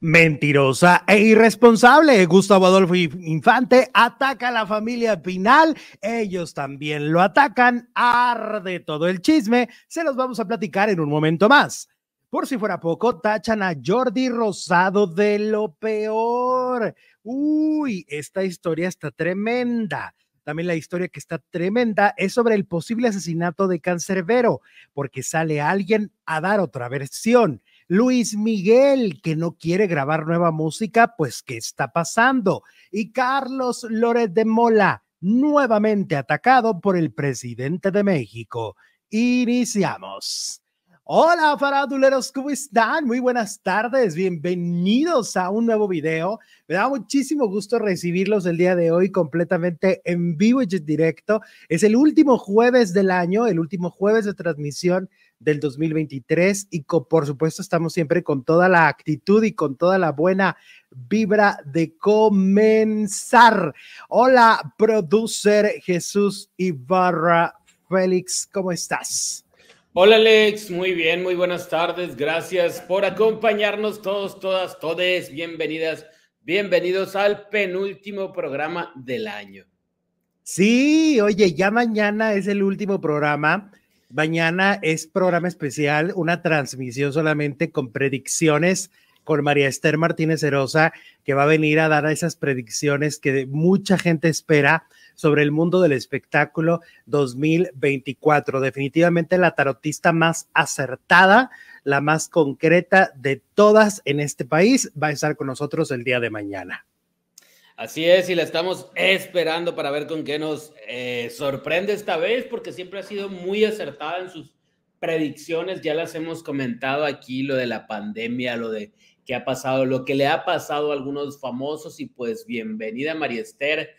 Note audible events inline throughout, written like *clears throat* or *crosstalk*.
Mentirosa e irresponsable. Gustavo Adolfo Infante ataca a la familia Pinal. Ellos también lo atacan. Arde todo el chisme. Se los vamos a platicar en un momento más. Por si fuera poco, tachan a Jordi Rosado de lo peor. Uy, esta historia está tremenda. También la historia que está tremenda es sobre el posible asesinato de Cancerbero, porque sale alguien a dar otra versión. Luis Miguel, que no quiere grabar nueva música, pues ¿qué está pasando? Y Carlos Loret de Mola, nuevamente atacado por el presidente de México. Iniciamos. Hola faraduleros, ¿cómo están? Muy buenas tardes, bienvenidos a un nuevo video. Me da muchísimo gusto recibirlos el día de hoy completamente en vivo y directo. Es el último jueves del año, el último jueves de transmisión del 2023 y por supuesto estamos siempre con toda la actitud y con toda la buena vibra de comenzar. Hola, producer Jesús Ibarra Félix, ¿cómo estás? Hola Alex, muy bien, muy buenas tardes. Gracias por acompañarnos todos, todas, todes. Bienvenidas, bienvenidos al penúltimo programa del año. Sí, oye, ya mañana es el último programa. Mañana es programa especial, una transmisión solamente con predicciones con María Esther Martínez Herosa, que va a venir a dar esas predicciones que mucha gente espera sobre el mundo del espectáculo 2024. Definitivamente la tarotista más acertada, la más concreta de todas en este país, va a estar con nosotros el día de mañana. Así es, y la estamos esperando para ver con qué nos eh, sorprende esta vez, porque siempre ha sido muy acertada en sus predicciones. Ya las hemos comentado aquí, lo de la pandemia, lo de qué ha pasado, lo que le ha pasado a algunos famosos, y pues bienvenida María Esther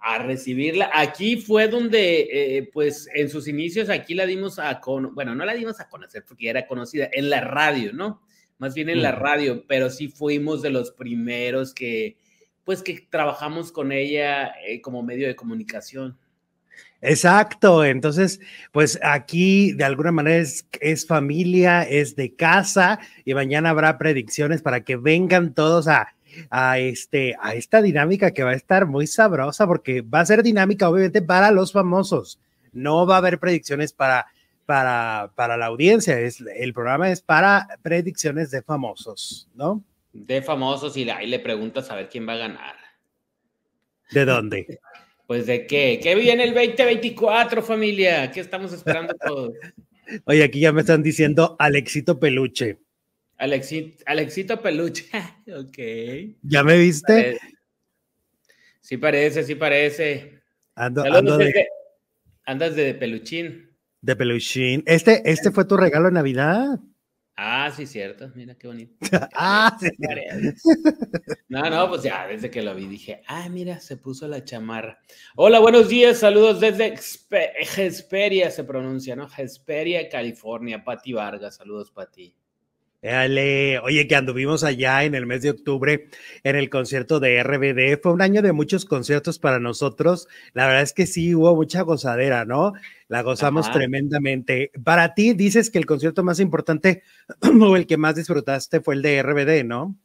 a recibirla. Aquí fue donde, eh, pues en sus inicios, aquí la dimos a con, bueno, no la dimos a conocer porque ya era conocida en la radio, ¿no? Más bien en la radio, pero sí fuimos de los primeros que, pues que trabajamos con ella eh, como medio de comunicación. Exacto, entonces, pues aquí de alguna manera es, es, familia, es de casa y mañana habrá predicciones para que vengan todos a a, este, a esta dinámica que va a estar muy sabrosa porque va a ser dinámica obviamente para los famosos. No va a haber predicciones para, para, para la audiencia. Es, el programa es para predicciones de famosos, ¿no? De famosos y ahí le preguntas a ver quién va a ganar. ¿De dónde? *laughs* Pues de qué? ¿Qué viene el 2024, familia? ¿Qué estamos esperando todos? Oye, aquí ya me están diciendo Alexito Peluche. Alexito, Peluche. *laughs* ok. ¿Ya me viste? Sí parece, sí parece. Ando, de... Andas de peluchín. De peluchín. ¿Este, ¿Este fue tu regalo de Navidad? Ah, sí, cierto. Mira qué bonito. *laughs* ah, sí. No, no, pues ya desde que lo vi dije, ah, mira, se puso la chamarra. Hola, buenos días, saludos desde Hesperia, se pronuncia, ¿no? Hesperia, California. Pati Vargas, saludos, Pati oye, que anduvimos allá en el mes de octubre en el concierto de RBD. Fue un año de muchos conciertos para nosotros. La verdad es que sí hubo mucha gozadera, ¿no? La gozamos tremendamente. Para ti, dices que el concierto más importante *clears throat* o el que más disfrutaste fue el de RBD, ¿no?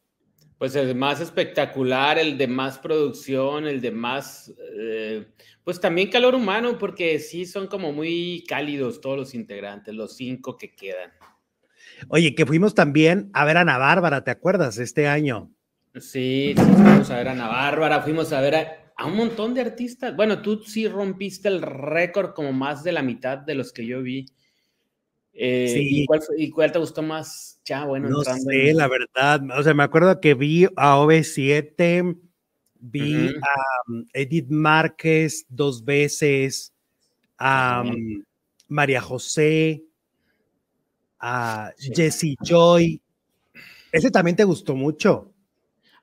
Pues el más espectacular, el de más producción, el de más, eh, pues también calor humano, porque sí son como muy cálidos todos los integrantes, los cinco que quedan. Oye, que fuimos también a ver a Ana Bárbara, ¿te acuerdas? Este año. Sí, sí, fuimos a ver a Ana Bárbara, fuimos a ver a, un montón de artistas. Bueno, tú sí rompiste el récord como más de la mitad de los que yo vi. Eh, sí. ¿y, cuál, te gustó más? Ya, bueno, no sé, la verdad. O sea, me acuerdo que vi a OV7, vi a um, Edith Márquez dos veces, a um, María José, a Jesse Joy. Ese también te gustó mucho.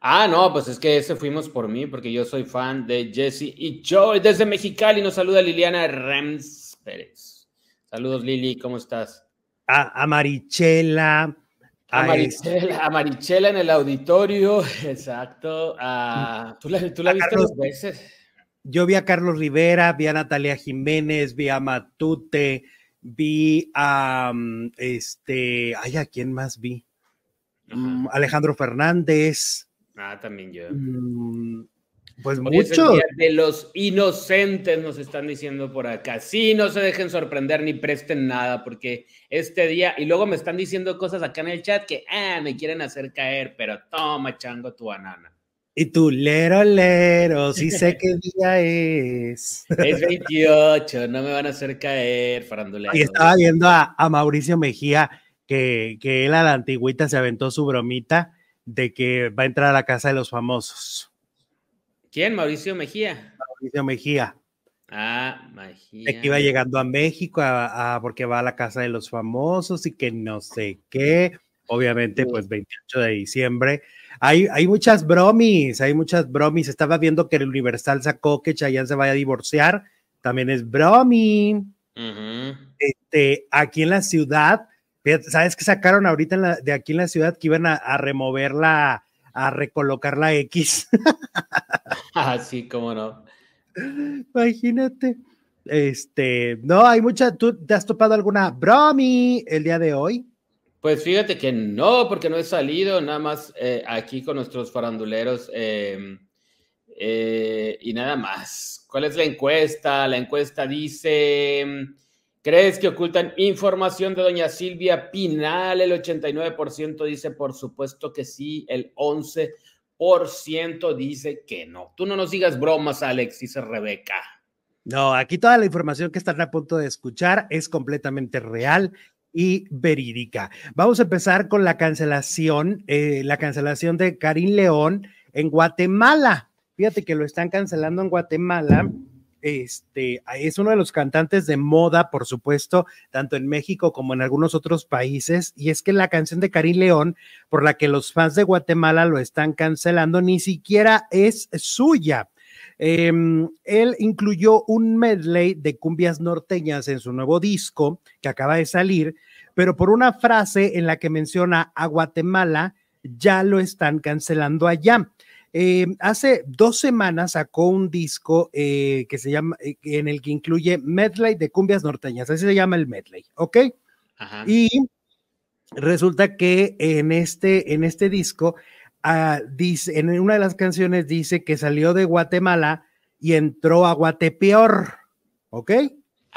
Ah, no, pues es que ese fuimos por mí, porque yo soy fan de Jesse y Joy. Desde Mexicali nos saluda Liliana Rems Pérez. Saludos, Lili, ¿cómo estás? A, Marichela. A, Marichela, en el auditorio, *laughs* exacto. ¿Tú la, tú la viste dos veces? Yo vi a Carlos Rivera, vi a Natalia Jiménez, vi a Matute, vi a, este, ay, ¿a quién más vi? mm, Alejandro Fernández. Ah, también yo. Mm, pues muchos. De los inocentes nos están diciendo por acá. Sí, no se dejen sorprender ni presten nada, porque este día, y luego me están diciendo cosas acá en el chat que ah, me quieren hacer caer, pero toma, chango, tu banana. Y tú, lero, lero, sí sé qué día es. Es 28, no me van a hacer caer, farandulero. Y estaba viendo a, Mauricio Mejía que, que él a la antigüita se aventó su bromita de que va a entrar a la casa de los famosos. ¿Quién? Mauricio Mejía. Mauricio Mejía. Ah, Mejía. De que iba llegando a México a, porque va a la casa de los famosos y que no sé qué. Obviamente, pues 28 de diciembre. Hay, hay muchas bromis, hay muchas bromis. Estaba viendo que el Universal sacó que Chayanne se vaya a divorciar. También es bromi. este, aquí en la ciudad, ¿sabes qué sacaron ahorita de aquí en la ciudad que iban a, a remover la, a recolocar la X? *laughs* ah, sí, cómo no. Imagínate. Este, no, hay mucha. ¿Tú te has topado alguna bromi el día de hoy? Pues fíjate que no, porque no he salido, nada más eh, aquí con nuestros faranduleros em, eh, y nada más. ¿Cuál es la encuesta? La encuesta dice, ¿crees que ocultan información de doña Silvia Pinal? El 89% dice, por supuesto que sí, el 11% por ciento dice que no. Tú no nos digas bromas, Alex, dice Rebeca. No, aquí toda la información que están a punto de escuchar es completamente real y verídica. Vamos a empezar con la cancelación, eh, la cancelación de Karim León en Guatemala. Fíjate que lo están cancelando en Guatemala este, es uno de los cantantes de moda, por supuesto, tanto en México como en algunos otros países, y es que la canción de Karim León, por la que los fans de Guatemala lo están cancelando, ni siquiera es suya. Em, él incluyó un medley de cumbias norteñas en su nuevo disco que acaba de salir, pero por una frase en la que menciona a Guatemala, ya lo están cancelando allá. Eh, hace dos semanas sacó un disco eh, que se llama, eh, en el que incluye medley de cumbias norteñas, así se llama el medley, ¿ok? Y resulta que en este, en este disco, ah, dice, en una de las canciones dice que salió de Guatemala y entró a Guatepeor, ¿ok?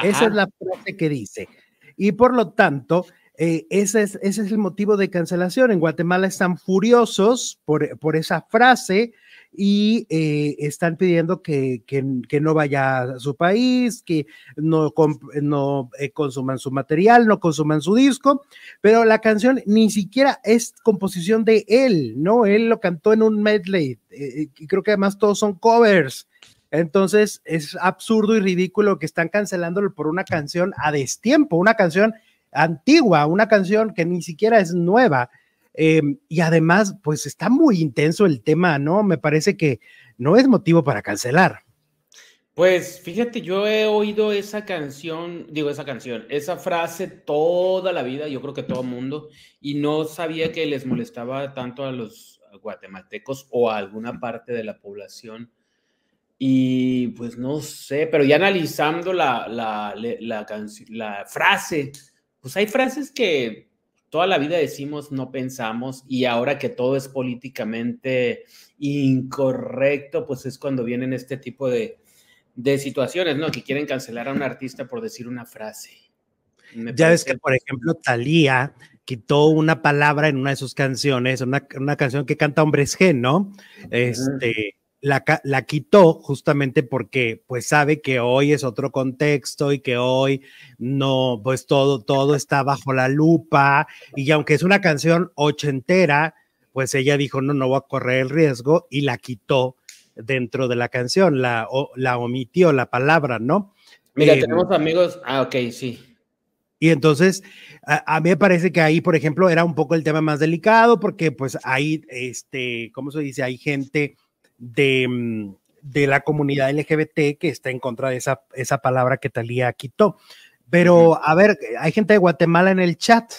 Esa es la frase que dice. Y por lo tanto, ese, es, ese es el motivo de cancelación. En Guatemala están furiosos por, por esa frase y eh, están pidiendo que, que, no vaya a su país, que no, no eh, consuman su material, no consuman su disco, pero la canción ni siquiera es composición de él, ¿no? Él lo cantó en un medley eh, y creo que además todos son covers. Entonces es absurdo y ridículo que están cancelándolo por una canción a destiempo, una canción antigua, una canción que ni siquiera es nueva. Em, y además, pues está muy intenso el tema, ¿no? Me parece que no es motivo para cancelar. Pues fíjate, yo he oído esa canción, digo esa canción, esa frase toda la vida, yo creo que todo el mundo, y no sabía que les molestaba tanto a los guatemaltecos o a alguna parte de la población. Y pues no sé, pero ya analizando la, frase, pues hay frases que toda la vida decimos no pensamos y ahora que todo es políticamente incorrecto, pues es cuando vienen este tipo de, situaciones, ¿no? Que quieren cancelar a un artista por decir una frase. ya ves que, por ejemplo, Thalía quitó una palabra en una de sus canciones, una, una canción que canta Hombres G, ¿no? Este, la, quitó justamente porque pues sabe que hoy es otro contexto y que hoy no, pues todo, todo está bajo la lupa y aunque es una canción ochentera, pues ella dijo, no, no voy a correr el riesgo y la quitó dentro de la canción, la, la omitió la palabra, ¿no? Mira, eh, tenemos amigos, ah, ok, sí. Y entonces, a, a, mí me parece que ahí, por ejemplo, era un poco el tema más delicado porque pues ahí, este, ¿cómo se dice? Hay gente Mm, de, la comunidad LGBT que está en contra de esa, esa palabra que Talía quitó. Pero, a ver, hay gente de Guatemala en el chat.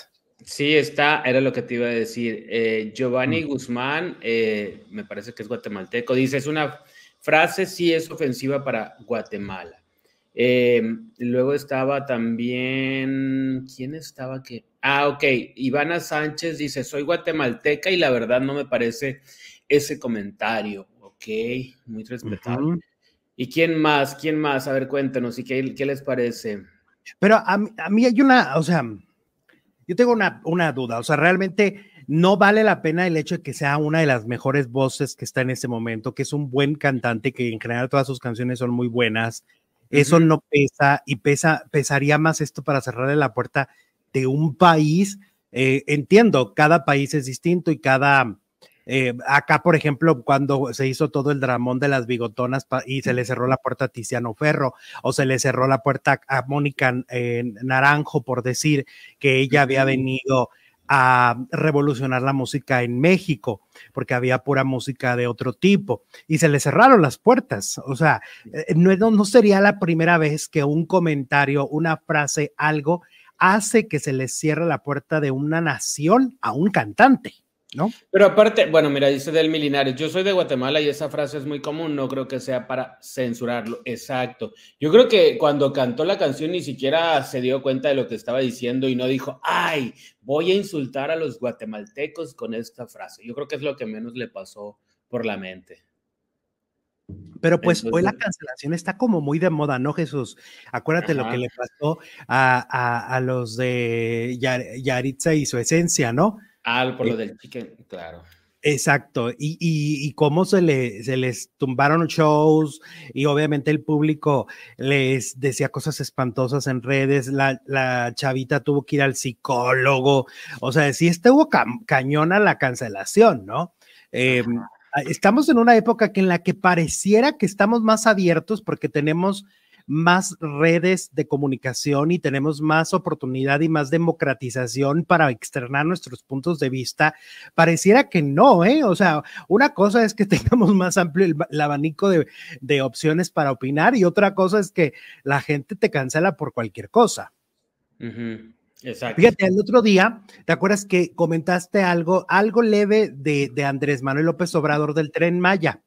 Sí, está, era lo que te iba a decir. Eh, Giovanni mm. Guzmán, eh, me parece que es guatemalteco, dice, es una frase, sí es ofensiva para Guatemala. Eh, luego estaba también, ¿quién estaba que? Ah, ok, Ivana Sánchez dice, soy guatemalteca y la verdad no me parece ese comentario. Ok, muy respetable. ¿Y quién más? ¿Quién más? A ver, cuéntanos, ¿y qué, qué les parece? Pero a mí, hay una, o sea, yo tengo una, una duda, o sea, realmente no vale la pena el hecho de que sea una de las mejores voces que está en este momento, que es un buen cantante, que en general todas sus canciones son muy buenas. Eso no pesa y pesa, pesaría más esto para cerrarle la puerta de un país. Eh, entiendo, cada país es distinto y cada, eh, acá, por ejemplo, cuando se hizo todo el dramón de las bigotonas y se le cerró la puerta a Tiziano Ferro o se le cerró la puerta a Mónica eh, Naranjo por decir que ella había venido a revolucionar la música en México, porque había pura música de otro tipo, y se le cerraron las puertas. O sea, eh, no, no sería la primera vez que un comentario, una frase, algo, hace que se le cierre la puerta de una nación a un cantante. ¿No? Pero aparte, bueno, mira, dice del Milinares, yo soy de Guatemala y esa frase es muy común, no creo que sea para censurarlo, exacto. Yo creo que cuando cantó la canción ni siquiera se dio cuenta de lo que estaba diciendo y no dijo, ay, voy a insultar a los guatemaltecos con esta frase. Yo creo que es lo que menos le pasó por la mente. Pero pues hoy la cancelación está como muy de moda, ¿no, Jesús? Acuérdate lo que le pasó a, a, los de Yaritza y su esencia, ¿no? Ah, por lo del chicken, claro. Exacto, y, y, cómo se, le, se les tumbaron shows y obviamente el público les decía cosas espantosas en redes, la, la chavita tuvo que ir al psicólogo, o sea, sí estuvo cañona la cancelación, ¿no? Em, estamos en una época que en la que pareciera que estamos más abiertos porque tenemos más redes de comunicación y tenemos más oportunidad y más democratización para externar nuestros puntos de vista, pareciera que no, ¿eh? O sea, una cosa es que *laughs* tengamos más amplio el, abanico de, opciones para opinar y otra cosa es que la gente te cancela por cualquier cosa. Exacto. Fíjate, el otro día, ¿te acuerdas que comentaste algo, algo leve de, de Andrés Manuel López Obrador del tren Maya?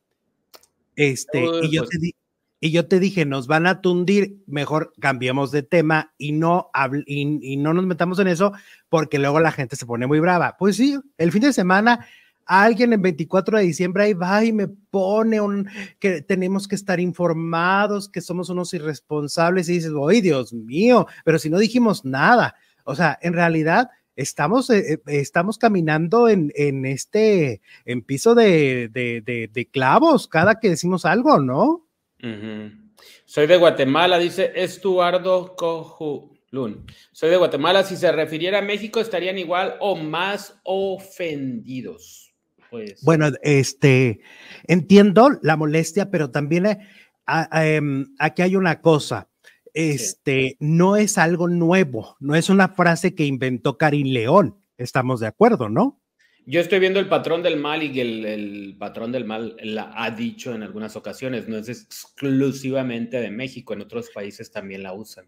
Este, y yo pues te, di, y yo te dije, nos van a tundir, mejor cambiemos de tema y no, y, no nos metamos en eso porque luego la gente se pone muy brava. Pues sí, el fin de semana alguien en 24 de diciembre ahí va y me pone un, que tenemos que estar informados, que somos unos irresponsables y dices, ¡ay, Dios mío! Pero si no dijimos nada, o sea, en realidad estamos, eh, eh, estamos caminando en, en, este, en piso de, de, de clavos cada que decimos algo, ¿no? Soy de Guatemala, dice Estuardo Cojulun. Soy de Guatemala. Si se refiriera a México, estarían igual o más ofendidos. Pues. Bueno, este, entiendo la molestia, pero también eh, em, aquí hay una cosa. Este, no es algo nuevo, no es una frase que inventó Karim León. Estamos de acuerdo, ¿no? Yo estoy viendo el patrón del mal y el, el patrón del mal la ha dicho en algunas ocasiones, no es exclusivamente de México, en otros países también la usan.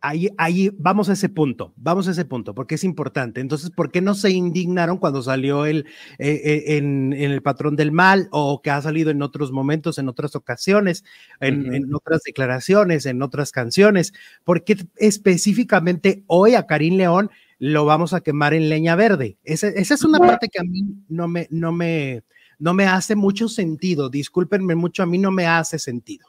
Ahí, ahí vamos a ese punto, vamos a ese punto, porque es importante. Entonces, ¿por qué no se indignaron cuando salió el, eh, eh, en, el patrón del mal o que ha salido en otros momentos, en otras ocasiones, en, en otras declaraciones, en otras canciones? ¿Por qué específicamente hoy a Karim León lo vamos a quemar en leña verde. Esa, esa es una parte que a mí no me, no, me, no me hace mucho sentido. Discúlpenme mucho, a mí no me hace sentido.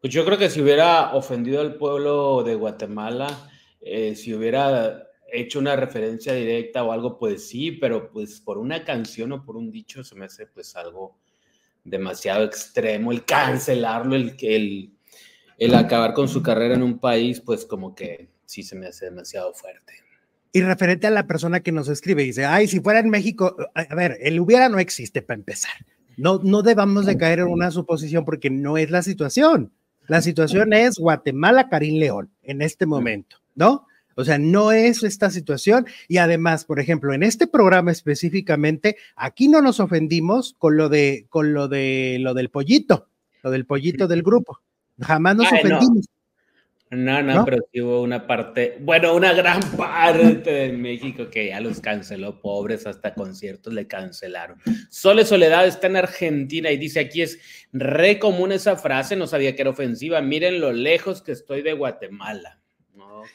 Pues yo creo que si hubiera ofendido al pueblo de Guatemala, eh, si hubiera hecho una referencia directa o algo, pues sí, pero pues por una canción o por un dicho se me hace pues algo demasiado extremo, el cancelarlo, el, el, el acabar con su carrera en un país, pues como que sí se me hace demasiado fuerte. Y referente a la persona que nos escribe, dice, ay, si fuera en México, a ver, el hubiera no existe para empezar. No, no debamos de caer en una suposición porque no es la situación. La situación es Guatemala, Karim León, en este momento, ¿no? O sea, no es esta situación. Y además, por ejemplo, en este programa específicamente, aquí no nos ofendimos con lo de, con lo de, lo del pollito, lo del pollito del grupo. Jamás nos ofendimos. No, no, pero sí hubo una parte, bueno, una gran *laughs* parte de México que ya los canceló, pobres, hasta conciertos le cancelaron. Sole Soledad está en Argentina y dice aquí es re común esa frase, no sabía que era ofensiva, miren lo lejos que estoy de Guatemala.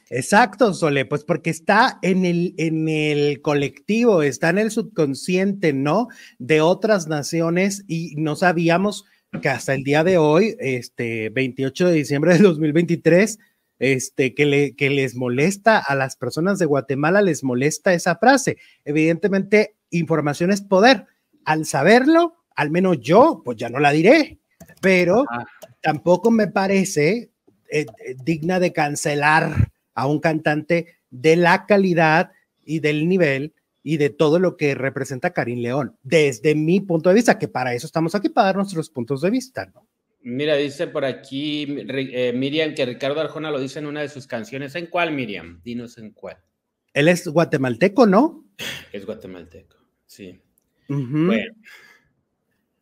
Exacto, Sole, pues porque está en el, en el colectivo, está en el subconsciente, ¿no? De otras naciones y no sabíamos que hasta el día de hoy, este 28 de diciembre de 2023, este, que, le, que les molesta a las personas de Guatemala, les molesta esa frase. Evidentemente, información es poder. Al saberlo, al menos yo, pues ya no la diré, pero tampoco me parece eh, eh, digna de cancelar a un cantante de la calidad y del nivel y de todo lo que representa Karim León, desde mi punto de vista, que para eso estamos aquí, para dar nuestros puntos de vista, ¿no? Mira, dice por aquí eh, Miriam que Ricardo Arjona lo dice en una de sus canciones. ¿En cuál, Miriam? Dinos en cuál. Él es guatemalteco, ¿no? Es guatemalteco, sí. Bueno.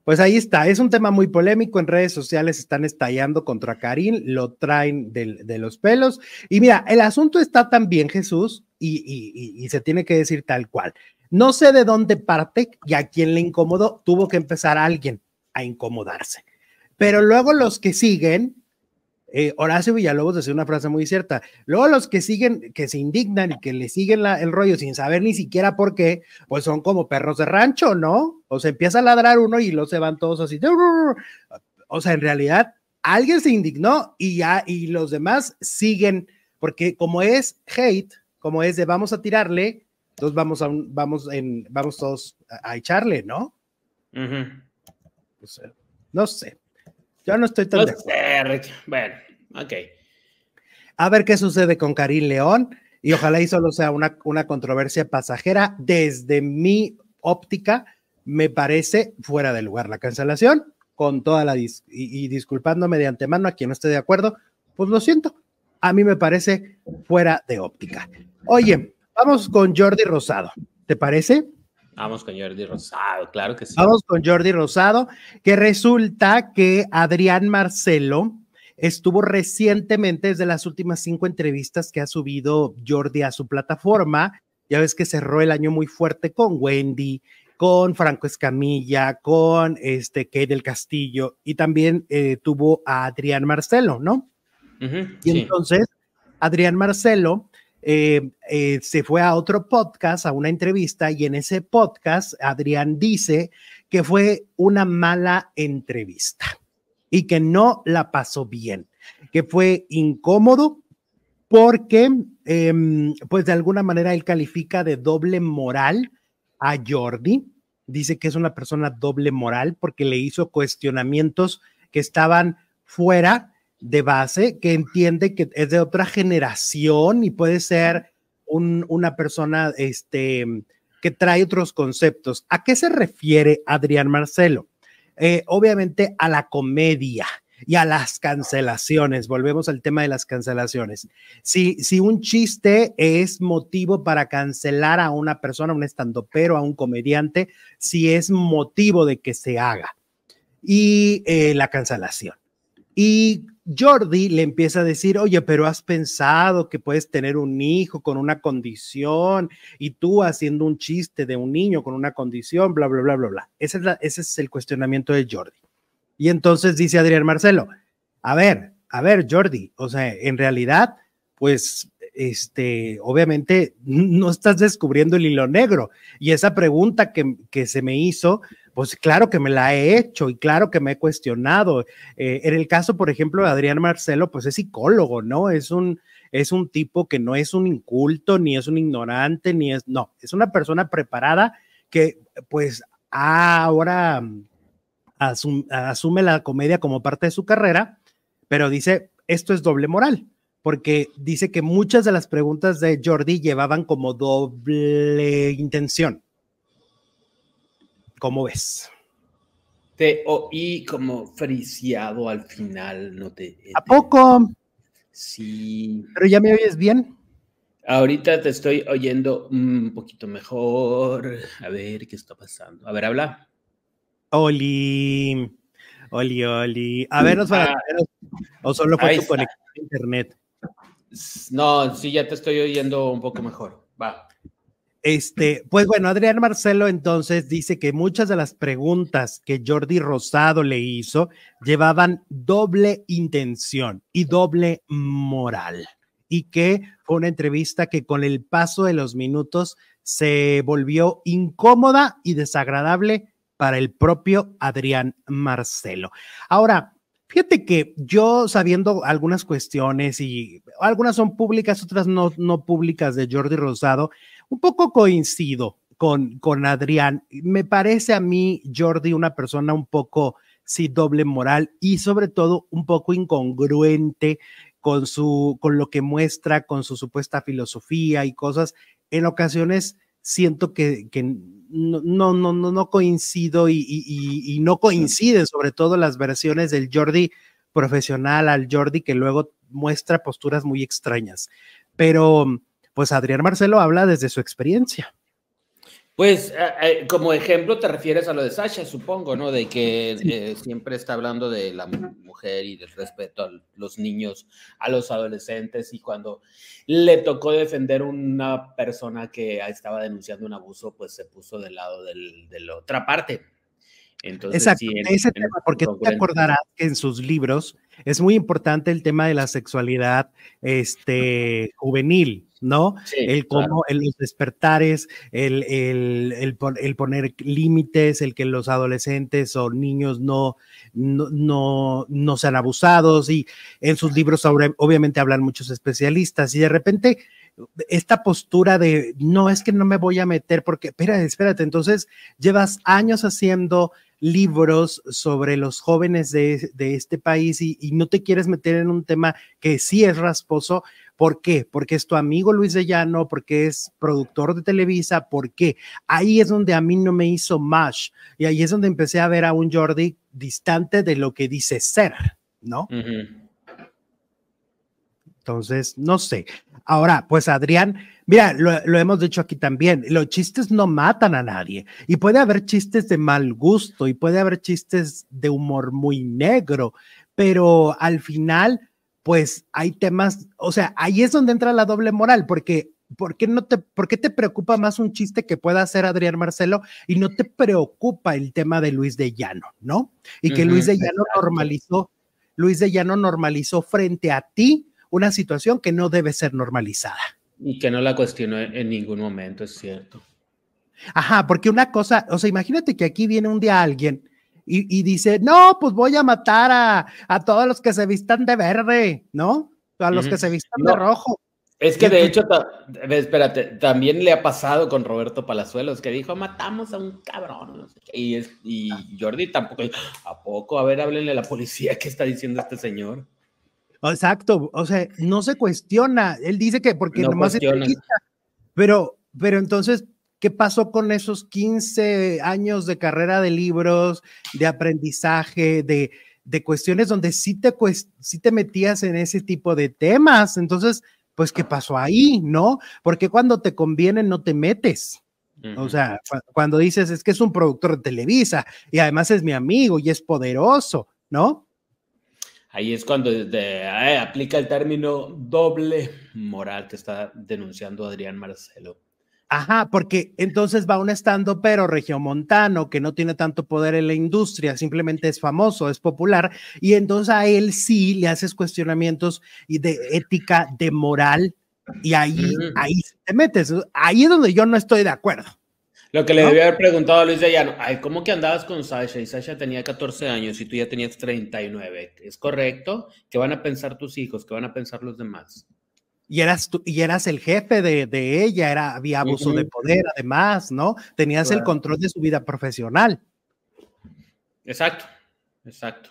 Pues ahí está, es un tema muy polémico, en redes sociales están estallando contra Karim, lo traen de, los pelos. Y mira, el asunto está también, Jesús, y, se tiene que decir tal cual. No sé de dónde parte y a quién le incomodó, tuvo que empezar alguien a incomodarse. Pero luego los que siguen, eh, Horacio Villalobos decía una frase muy cierta. Luego los que siguen, que se indignan y que le siguen el rollo sin saber ni siquiera por qué, pues son como perros de rancho, ¿no? O se empieza a ladrar uno y los se van todos así. O sea, en realidad alguien se indignó y ya, y los demás siguen, porque como es hate, como es de vamos a tirarle, entonces vamos a vamos en, vamos todos a, echarle, ¿no? no sé. Yo no estoy tan. Bueno, ok. A ver qué sucede con Karim León y ojalá y solo sea una, una controversia pasajera. Desde mi óptica, me parece fuera de lugar la cancelación, con toda la. y, disculpándome de antemano a quien no esté de acuerdo, pues lo siento. A mí me parece fuera de óptica. Oye, vamos con Jordi Rosado. ¿Te parece? Vamos con Jordi Rosado, claro que sí. Vamos con Jordi Rosado, que resulta que Adrián Marcelo estuvo recientemente, desde las últimas cinco entrevistas que ha subido Jordi a su plataforma, ya ves que cerró el año muy fuerte con Wendy, con Franco Escamilla, con este Kay del Castillo y también eh, tuvo a Adrián Marcelo, ¿no? y entonces, Adrián Marcelo eh, eh, se fue a otro podcast, a una entrevista, y en ese podcast Adrián dice que fue una mala entrevista y que no la pasó bien, que fue incómodo porque, em, pues de alguna manera él califica de doble moral a Jordi, dice que es una persona doble moral porque le hizo cuestionamientos que estaban fuera de base que entiende que es de otra generación y puede ser una persona este, que trae otros conceptos. ¿A qué se refiere Adrián Marcelo? Eh, obviamente a la comedia y a las cancelaciones. Volvemos al tema de las cancelaciones. Si, si un chiste es motivo para cancelar a una persona, a un estandopero, a un comediante, si es motivo de que se haga. Y eh, la cancelación. Y Jordi le empieza a decir, oye, pero has pensado que puedes tener un hijo con una condición y tú haciendo un chiste de un niño con una condición, bla, bla, bla, bla, bla. Ese es, ese es el cuestionamiento de Jordi. Y entonces dice Adrián Marcelo, a ver, a ver, Jordi, o sea, en realidad, pues, este, obviamente no estás descubriendo el hilo negro. Y esa pregunta que, que se me hizo, pues claro que me la he hecho y claro que me he cuestionado. Eh, en el caso, por ejemplo, de Adrián Marcelo, pues es psicólogo, ¿no? Es un, es un tipo que no es un inculto, ni es un ignorante, ni es, no, es una persona preparada que pues ahora asume la comedia como parte de su carrera, pero dice, esto es doble moral, porque dice que muchas de las preguntas de Jordi llevaban como doble intención. ¿Cómo ves? Te oí como friciado al final, no te. ¿A poco? Sí. ¿Pero ya me oyes bien? Ahorita te estoy oyendo un poquito mejor. A ver qué está pasando. A ver, habla. Oli. Oli, Oli. A ver, nos va a... o solo fue tu conexión a internet. No, sí, ya te estoy oyendo un poco mejor. Va. Este, pues bueno, Adrián Marcelo entonces dice que muchas de las preguntas que Jordi Rosado le hizo llevaban doble intención y doble moral y que fue una entrevista que con el paso de los minutos se volvió incómoda y desagradable para el propio Adrián Marcelo. Ahora, fíjate que yo sabiendo algunas cuestiones y algunas son públicas, otras no, no públicas de Jordi Rosado, un poco coincido con, con Adrián. Me parece a mí, Jordi, una persona un poco, sí, doble moral y sobre todo un poco incongruente con su, con lo que muestra, con su supuesta filosofía y cosas. En ocasiones siento que, que no, no, no, no coincido y, y, y, no coinciden sobre todo las versiones del Jordi profesional al Jordi que luego muestra posturas muy extrañas. Pero pues Adrián Marcelo habla desde su experiencia. Pues eh, eh, como ejemplo te refieres a lo de Sasha, supongo, ¿no? De que eh, siempre está hablando de la mujer y del respeto a los niños, a los adolescentes y cuando le tocó defender una persona que estaba denunciando un abuso, pues se puso del lado de la otra parte. Entonces, Exacto, ese tema, porque tú te acordarás que en sus libros es muy importante el tema de la sexualidad este, juvenil, ¿no? el cómo, el, los despertares, el, el, el, poner límites, el que los adolescentes o niños no, no, no, sean abusados y en sus libros obviamente hablan muchos especialistas y de repente esta postura de no es que no me voy a meter porque, espérate, espérate, entonces llevas años haciendo libros sobre los jóvenes de, este país y, no te quieres meter en un tema que sí es rasposo. ¿Por qué? Porque es tu amigo Luis de Llano, porque es productor de Televisa, ¿por qué? Ahí es donde a mí no me hizo más y ahí es donde empecé a ver a un Jordi distante de lo que dice ser, ¿no? Entonces, no sé. Ahora, pues Adrián, mira, lo, hemos dicho aquí también, los chistes no matan a nadie y puede haber chistes de mal gusto y puede haber chistes de humor muy negro, pero al final, pues hay temas, o sea, ahí es donde entra la doble moral, porque ¿por qué, no te, ¿por qué te preocupa más un chiste que pueda hacer Adrián Marcelo y no te preocupa el tema de Luis de Llano, ¿no? Y que Luis de Llano normalizó, Luis de Llano normalizó frente a ti una situación que no debe ser normalizada. Y que no la cuestionó en ningún momento, es cierto. Ajá, porque una cosa, o sea, imagínate que aquí viene un día alguien y, dice, no, pues voy a matar a, a, todos los que se vistan de verde, ¿no? A los que se vistan de rojo. Es que de hecho, espérate, también le ha pasado con Roberto Palazuelos, que dijo, matamos a un cabrón. Y, es, y Jordi tampoco, ¿a poco? A ver, háblenle a la policía, ¿qué está diciendo este señor? Exacto, o sea, no se cuestiona. Él dice que porque no nomás se pero, pero entonces, ¿qué pasó con esos 15 años de carrera de libros, de aprendizaje, de, de cuestiones donde sí te, sí te metías en ese tipo de temas? Entonces, pues, ¿qué pasó ahí? ¿No? Porque cuando te conviene no te metes. O sea, cuando dices es que es un productor de Televisa y además es mi amigo y es poderoso, ¿no? Ahí es cuando eh, aplica el término doble moral que está denunciando Adrián Marcelo. Ajá, porque entonces va un estando pero regiomontano que no tiene tanto poder en la industria, simplemente es famoso, es popular, y entonces a él sí le haces cuestionamientos de ética, de moral, y ahí, ahí te metes. Ahí es donde yo no estoy de acuerdo. Lo que le debía haber preguntado a Luis de Llano, ay, ¿cómo que andabas con Sasha? Y Sasha tenía 14 años y tú ya tenías 39. ¿Es correcto? ¿Qué van a pensar tus hijos? ¿Qué van a pensar los demás? Y eras, tú, y eras el jefe de, de ella, era, había abuso de poder además, ¿no? Tenías el control de su vida profesional. Exacto, exacto.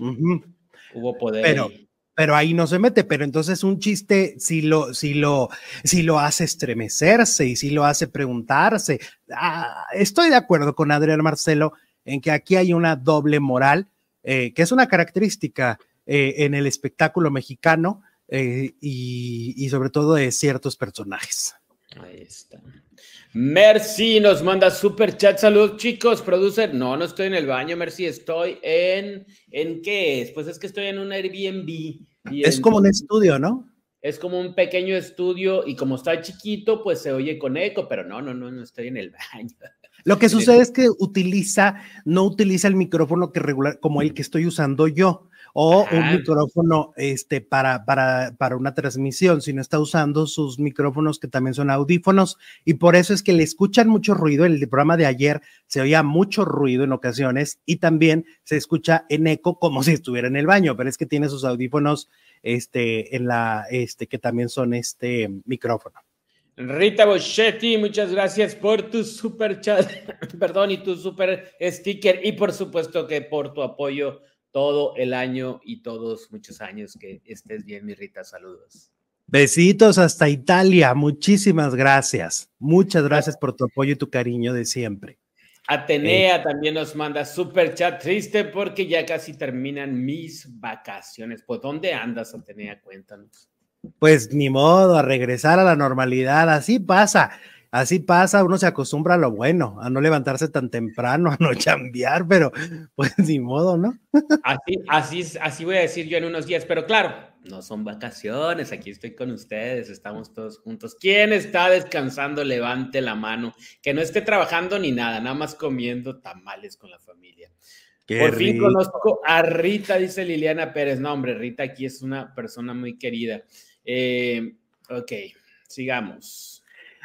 Hubo poder. Pero, pero ahí no se mete, pero entonces un chiste si lo, si lo, si lo hace estremecerse y si lo hace preguntarse. Ah, estoy de acuerdo con Adrián Marcelo en que aquí hay una doble moral, eh, que es una característica eh, en el espectáculo mexicano eh, y, y sobre todo de ciertos personajes. Ahí está. Mercy nos manda super chat. Salud, chicos. Producer, no, no estoy en el baño, Mercy. Estoy en. ¿En qué es? Pues es que estoy en un Airbnb. Es como un estudio, ¿no? es como un pequeño estudio y como está chiquito, pues se oye con eco, pero no, no, no, no estoy en el *laughs* baño. Lo que sucede es que utiliza, no utiliza el micrófono que regular, como el que estoy usando yo o un micrófono este, para, para, para una transmisión, sino está usando sus micrófonos que también son audífonos y por eso es que le escuchan mucho ruido. El programa de ayer se oía mucho ruido en ocasiones y también se escucha en eco como *laughs* si estuviera en el baño, pero es que tiene sus audífonos este, en la, este, que también son este micrófono. Rita Boschetti, muchas gracias por tu super chat, *laughs* perdón, y tu super sticker y por supuesto que por tu apoyo todo el año y todos muchos años. Que estés bien, mi Rita. Saludos. Besitos hasta Italia. Muchísimas gracias. Muchas gracias por tu apoyo y tu cariño de siempre. Atenea eh, también nos manda super chat triste porque ya casi terminan mis vacaciones. ¿Por dónde andas, Atenea? Cuéntanos. Pues ni modo, a regresar a la normalidad. Así pasa. Así pasa, uno se acostumbra a lo bueno, a no levantarse tan temprano, *laughs* a no chambear, pero pues ni modo, ¿no? Así, así, así voy a decir yo en unos días, pero claro, no son vacaciones, aquí estoy con ustedes, estamos todos juntos. ¿Quién está descansando? Levante la mano, que no esté trabajando ni nada, nada más comiendo tamales con la familia. Por fin conozco a Rita, dice Liliana Pérez. No, hombre, Rita aquí es una persona muy querida. Eh, ok, sigamos.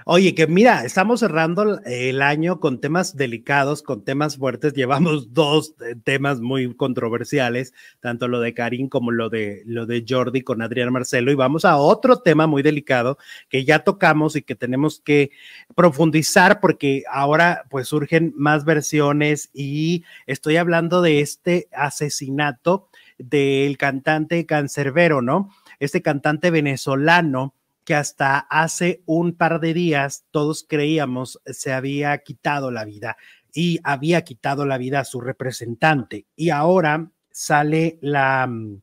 Oye, que mira, estamos cerrando el año con temas delicados, con temas fuertes. *laughs* Llevamos dos eh, temas muy controversiales, tanto lo de Karim como lo de lo de Jordi con Adrián Marcelo. Y vamos a otro tema muy delicado que ya tocamos y que tenemos que profundizar porque ahora pues surgen más versiones y estoy hablando de este asesinato del cantante cancerbero, ¿no? Este cantante venezolano que hasta hace un par de días todos creíamos se había quitado la vida y había quitado la vida a su representante. Y ahora sale la, mm,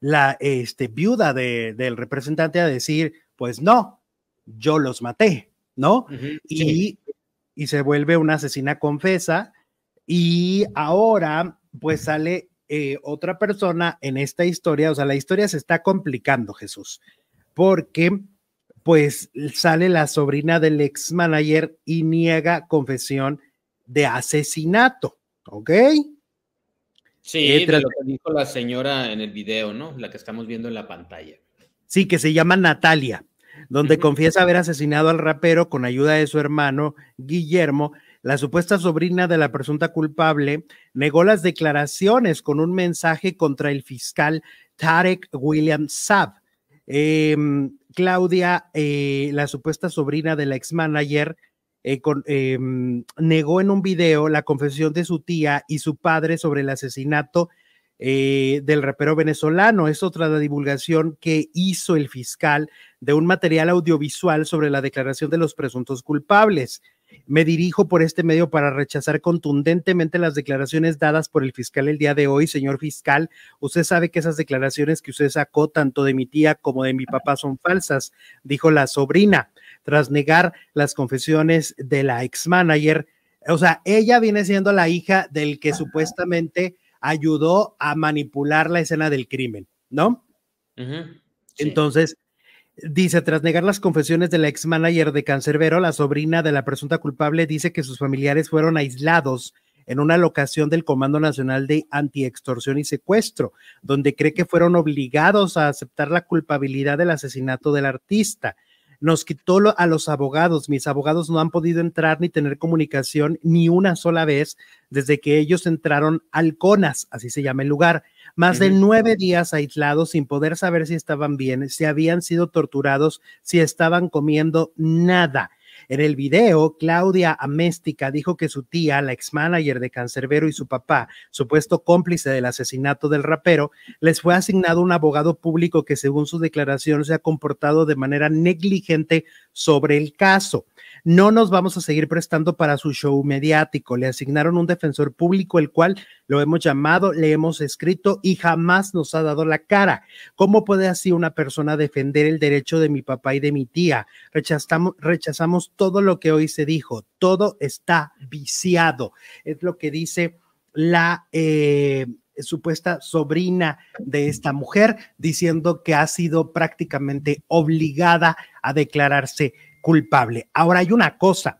la este, viuda de, del representante a decir, pues no, yo los maté, ¿no? y, y se vuelve una asesina confesa. Y ahora, pues sale eh, otra persona en esta historia, o sea, la historia se está complicando, Jesús porque pues sale la sobrina del ex manager y niega confesión de asesinato, ¿ok? Sí, eh, de lo que dijo la señora en el video, ¿no? La que estamos viendo en la pantalla. Sí, que se llama Natalia, donde confiesa haber asesinado al rapero con ayuda de su hermano Guillermo. La supuesta sobrina de la presunta culpable negó las declaraciones con un mensaje contra el fiscal Tarek William Saab Em, Claudia, eh, la supuesta sobrina de la ex manager, eh, em, negó en un video la confesión de su tía y su padre sobre el asesinato eh, del rapero venezolano. Es otra la divulgación que hizo el fiscal de un material audiovisual sobre la declaración de los presuntos culpables. Me dirijo por este medio para rechazar contundentemente las declaraciones dadas por el fiscal el día de hoy. Señor fiscal, usted sabe que esas declaraciones que usted sacó tanto de mi tía como de mi papá son falsas, dijo la sobrina, tras negar las confesiones de la ex manager. O sea, ella viene siendo la hija del que supuestamente ayudó a manipular la escena del crimen, ¿no? Entonces, Dice, tras negar las confesiones de la ex manager de Cancerbero, la sobrina de la presunta culpable dice que sus familiares fueron aislados en una locación del Comando Nacional de Antiextorsión y Secuestro, donde cree que fueron obligados a aceptar la culpabilidad del asesinato del artista nos quitó a los abogados. Mis abogados no han podido entrar ni tener comunicación ni una sola vez desde que ellos entraron al CONAS, así se llama el lugar. Más de nueve días aislados sin poder saber si estaban bien, si habían sido torturados, si estaban comiendo nada. En el video, Claudia Améstica dijo que su tía, la ex manager de Cancerbero y su papá, supuesto cómplice del asesinato del rapero, les fue asignado un abogado público que según su declaración se ha comportado de manera negligente sobre el caso. No nos vamos a seguir prestando para su show mediático. Le asignaron un defensor público, el cual lo hemos llamado, le hemos escrito y jamás nos ha dado la cara. ¿Cómo puede así una persona defender el derecho de mi papá y de mi tía? Rechazamos, rechazamos todo lo que hoy se dijo. Todo está viciado. Es lo que dice la, eh, supuesta sobrina de esta mujer, diciendo que ha sido prácticamente obligada a declararse culpable. Ahora hay una cosa,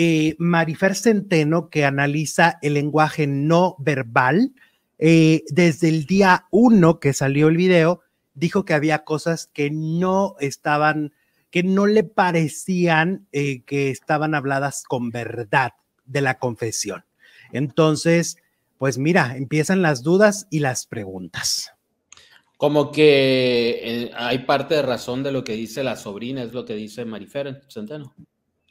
eh, Marifer Centeno, que analiza el lenguaje no verbal, eh, desde el día uno que salió el video, dijo que había cosas que no estaban, que no le parecían eh, que estaban habladas con verdad de la confesión. Entonces, pues mira, empiezan las dudas y las preguntas. Como que hay parte de razón de lo que dice la sobrina, es lo que dice Marifer Centeno.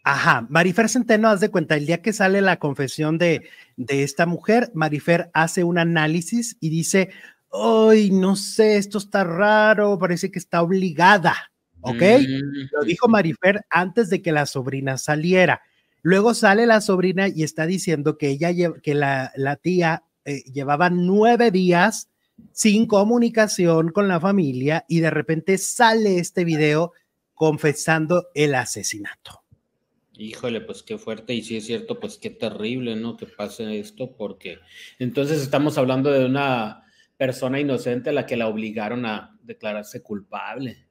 Ajá, Marifer Centeno, haz de cuenta, el día que sale la confesión de, de esta mujer, Marifer hace un análisis y dice, ay, no sé, esto está raro, parece que está obligada, ¿ok? Mm, Lo dijo Marifer antes de que la sobrina saliera. Luego sale la sobrina y está diciendo que ella, que la, tía eh, llevaba nueve días sin comunicación con la familia y de repente sale este video confesando el asesinato. Híjole, pues qué fuerte y sí es cierto, pues qué terrible, ¿no? Que pase esto porque entonces estamos hablando de una persona inocente a la que la obligaron a declararse culpable.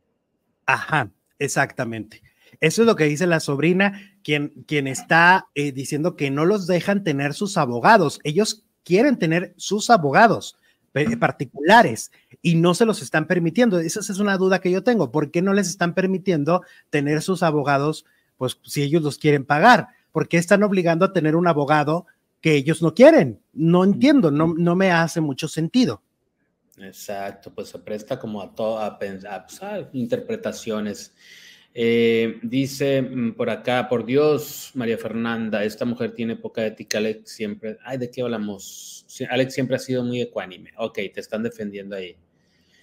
Ajá, exactamente. Eso es lo que dice la sobrina, quien, quien está eh, diciendo que no los dejan tener sus abogados. Ellos quieren tener sus abogados particulares y no se los están permitiendo. Esa es una duda que yo tengo. ¿Por qué no les están permitiendo tener sus abogados? Pues si ellos los quieren pagar. ¿Por qué están obligando a tener un abogado que ellos no quieren? No entiendo, no, no me hace mucho sentido. Exacto, pues se presta como a, todas a, pues, a, interpretaciones. Eh, dice mm, por acá, por Dios, María Fernanda, esta mujer tiene poca ética, Alex siempre, ay, ¿de qué hablamos? Alex siempre ha sido muy ecuánime. Ok, te están defendiendo ahí.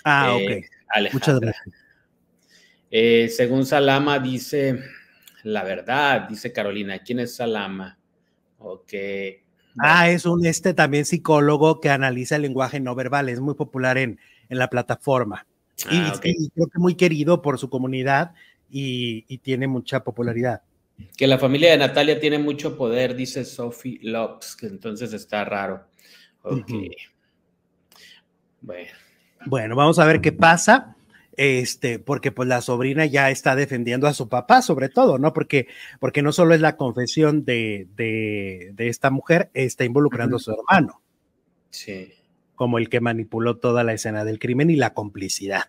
Ah, eh, ok. Muchas gracias. Eh, según Salama, dice, la verdad, dice Carolina, ¿quién es Salama? Ok, Ah, es un este también psicólogo que analiza el lenguaje no verbal, es muy popular en, en la plataforma. y, ah, creo que muy querido por su comunidad y, tiene mucha popularidad. Que la familia de Natalia tiene mucho poder, dice Sophie Lopes, que entonces está raro. Ok. Bueno. Bueno, vamos a ver qué pasa este, porque pues la sobrina ya está defendiendo a su papá, sobre todo, ¿no? Porque, porque no solo es la confesión de, de, esta mujer, está involucrando a su hermano. Sí. Como el que manipuló toda la escena del crimen y la complicidad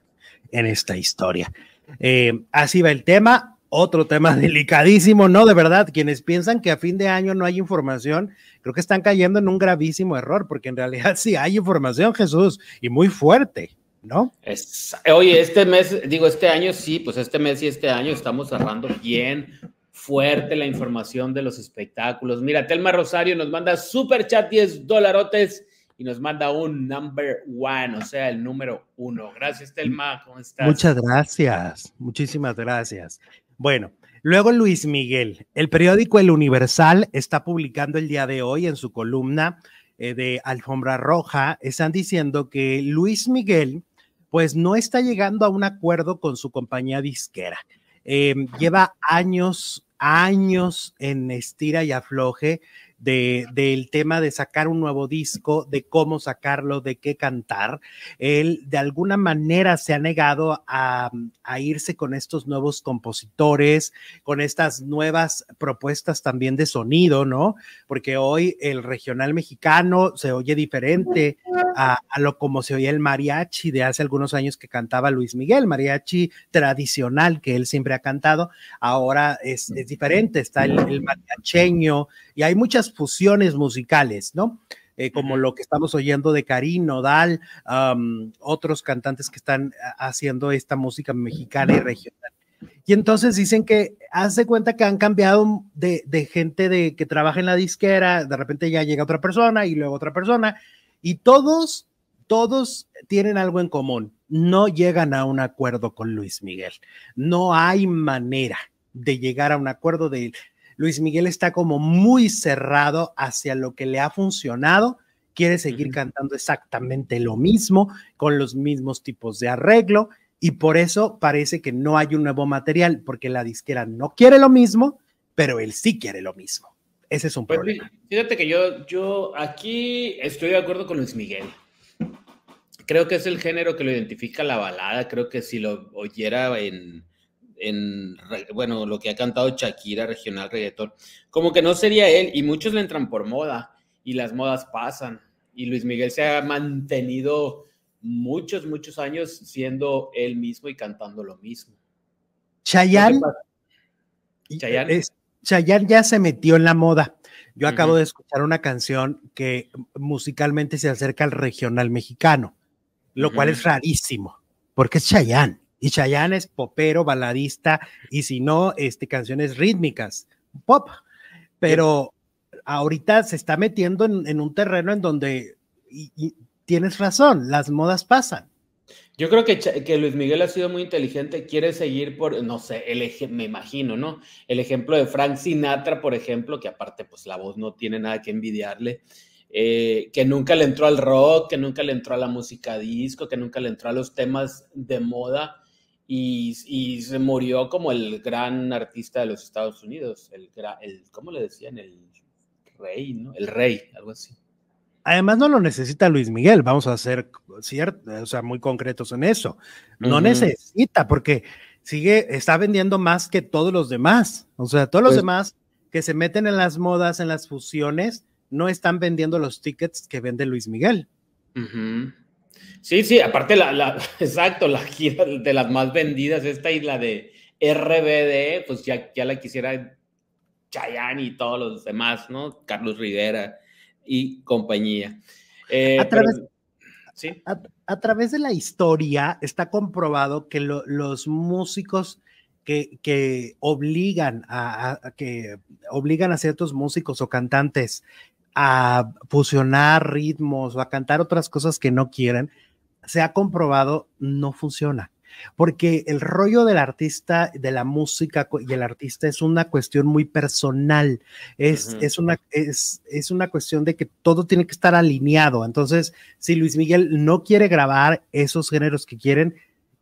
en esta historia. Eh, así va el tema. Otro tema *laughs* delicadísimo, ¿no? De verdad, quienes piensan que a fin de año no hay información, creo que están cayendo en un gravísimo error, porque en realidad *laughs* sí hay información, Jesús, y muy fuerte. ¿No? oye, este mes, digo, este año sí, pues este mes y este año estamos cerrando bien fuerte la información de los espectáculos. Mira, Telma Rosario nos manda super chat 10 dolarotes y nos manda un number one, o sea, el número uno. Gracias, Telma, ¿cómo estás? Muchas gracias, muchísimas gracias. Bueno, luego Luis Miguel, el periódico El Universal está publicando el día de hoy en su columna eh, de Alfombra Roja, están diciendo que Luis Miguel pues no está llegando a un acuerdo con su compañía disquera. Em, lleva años, años en estira y afloje del tema de sacar un nuevo disco, de cómo sacarlo, de qué cantar. Él de alguna manera se ha negado a, irse con estos nuevos compositores, con estas nuevas propuestas también de sonido, ¿no? Porque hoy el regional mexicano se oye diferente a, lo como se oía el mariachi de hace algunos años que cantaba Luis Miguel, mariachi tradicional que él siempre ha cantado, ahora es, diferente, está el, el mariacheño y hay muchas fusiones musicales, ¿no? Eh, como lo que estamos oyendo de Karim Nodal, otros cantantes que están haciendo esta música mexicana y regional. Y entonces dicen que hace cuenta que han cambiado de, gente de que trabaja en la disquera, de repente ya llega otra persona y luego otra persona, y todos, todos tienen algo en común, no llegan a un acuerdo con Luis Miguel. No hay manera de llegar a un acuerdo de Luis Miguel está como muy cerrado hacia lo que le ha funcionado, quiere seguir cantando exactamente lo mismo, con los mismos tipos de arreglo, y por eso parece que no hay un nuevo material, porque la disquera no quiere lo mismo, pero él sí quiere lo mismo. Ese es un pues, problema. Fíjate que yo, yo aquí estoy de acuerdo con Luis Miguel. creo que es el género que lo identifica la balada. Creo que si lo oyera en, en bueno, lo que ha cantado Shakira, regional reggaetón, como que no sería él. Y muchos le entran por moda y las modas pasan. Y Luis Miguel se ha mantenido muchos, muchos años siendo él mismo y cantando lo mismo. Chayanne, Chayanne ya se metió en la moda. Yo acabo de escuchar una canción que musicalmente se acerca al regional mexicano, lo cual es rarísimo, porque es Chayanne. Y Chayanne es popero, baladista, y si no, este, canciones rítmicas, pop. Pero ahorita se está metiendo en, un terreno en donde, tienes razón, las modas pasan. Yo creo que, que, Luis Miguel ha sido muy inteligente, quiere seguir por, no sé, el me imagino, ¿no? El ejemplo de Frank Sinatra, por ejemplo, que aparte, pues la voz no tiene nada que envidiarle, eh, que nunca le entró al rock, que nunca le entró a la música disco, que nunca le entró a los temas de moda y, y se murió como el gran artista de los Estados Unidos, el, el ¿cómo le decían? El rey, ¿no? El rey, algo así. Además, no lo necesita Luis Miguel, vamos a ser cierto, o sea, muy concretos en eso. No necesita, porque sigue, está vendiendo más que todos los demás. O sea, todos los pues demás que se meten en las modas, en las fusiones, no están vendiendo los tickets que vende Luis Miguel. Sí, sí, aparte, la, *laughs* exacto, la gira de las más vendidas, esta isla de RBD, pues ya, ya la quisiera Chayanne y todos los demás, ¿no? Carlos Rivera y compañía. Eh, a, través, a, través, de la historia está comprobado que los músicos que, que obligan a, que obligan a ciertos músicos o cantantes a fusionar ritmos o a cantar otras cosas que no quieren, se ha comprobado no funciona porque el rollo del artista, de la música y el artista es una cuestión muy personal, es, es, una, es, es una cuestión de que todo tiene que estar alineado. Entonces, si Luis Miguel no quiere grabar esos géneros que quieren,